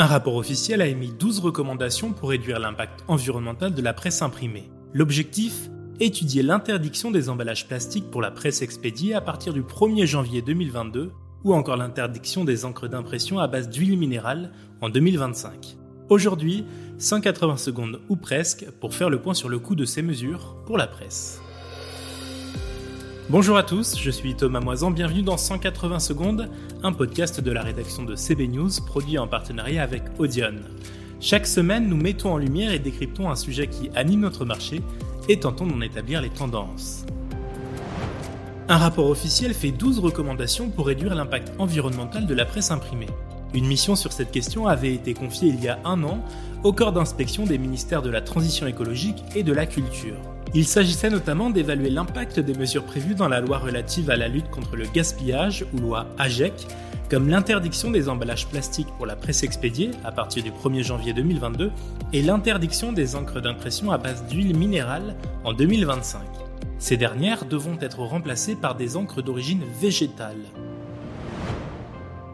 Un rapport officiel a émis 12 recommandations pour réduire l'impact environnemental de la presse imprimée. L'objectif Étudier l'interdiction des emballages plastiques pour la presse expédiée à partir du 1er janvier 2022 ou encore l'interdiction des encres d'impression à base d'huile minérale en 2025. Aujourd'hui, 180 secondes ou presque pour faire le point sur le coût de ces mesures pour la presse. Bonjour à tous, je suis Thomas Moisan, bienvenue dans 180 secondes, un podcast de la rédaction de CB News produit en partenariat avec Audion. Chaque semaine, nous mettons en lumière et décryptons un sujet qui anime notre marché et tentons d'en établir les tendances. Un rapport officiel fait 12 recommandations pour réduire l'impact environnemental de la presse imprimée. Une mission sur cette question avait été confiée il y a un an au corps d'inspection des ministères de la Transition écologique et de la Culture. Il s'agissait notamment d'évaluer l'impact des mesures prévues dans la loi relative à la lutte contre le gaspillage ou loi AGEC, comme l'interdiction des emballages plastiques pour la presse expédiée à partir du 1er janvier 2022 et l'interdiction des encres d'impression à base d'huile minérale en 2025. Ces dernières devront être remplacées par des encres d'origine végétale.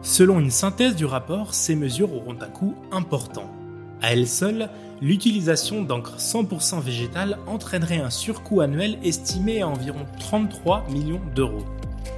Selon une synthèse du rapport, ces mesures auront un coût important. À elles seules, l'utilisation d'encre 100% végétale entraînerait un surcoût annuel estimé à environ 33 millions d'euros.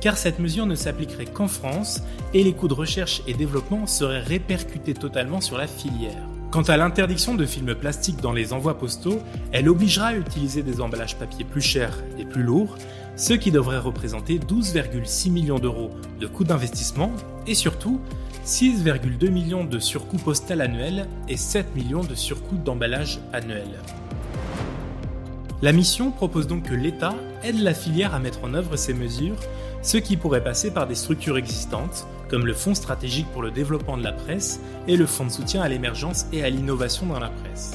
Car cette mesure ne s'appliquerait qu'en France et les coûts de recherche et développement seraient répercutés totalement sur la filière. Quant à l'interdiction de films plastiques dans les envois postaux, elle obligera à utiliser des emballages papier plus chers et plus lourds, ce qui devrait représenter 12,6 millions d'euros de coûts d'investissement et surtout 6,2 millions de surcoûts postal annuels et 7 millions de surcoûts d'emballage annuel. La mission propose donc que l'État aide la filière à mettre en œuvre ces mesures, ce qui pourrait passer par des structures existantes, comme le Fonds stratégique pour le développement de la presse et le Fonds de soutien à l'émergence et à l'innovation dans la presse.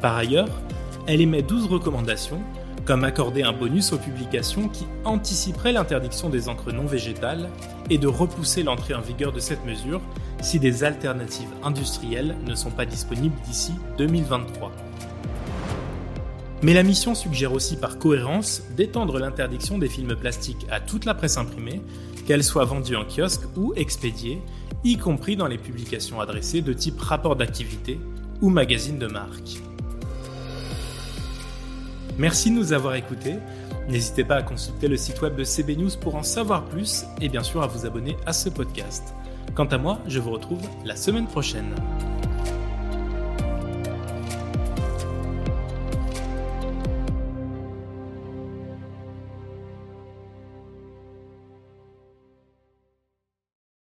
Par ailleurs, elle émet 12 recommandations comme accorder un bonus aux publications qui anticiperait l'interdiction des encres non végétales et de repousser l'entrée en vigueur de cette mesure si des alternatives industrielles ne sont pas disponibles d'ici 2023. Mais la mission suggère aussi par cohérence d'étendre l'interdiction des films plastiques à toute la presse imprimée, qu'elle soit vendue en kiosque ou expédiée, y compris dans les publications adressées de type rapport d'activité ou magazine de marque. Merci de nous avoir écoutés. N'hésitez pas à consulter le site web de CB News pour en savoir plus et bien sûr à vous abonner à ce podcast. Quant à moi, je vous retrouve la semaine prochaine.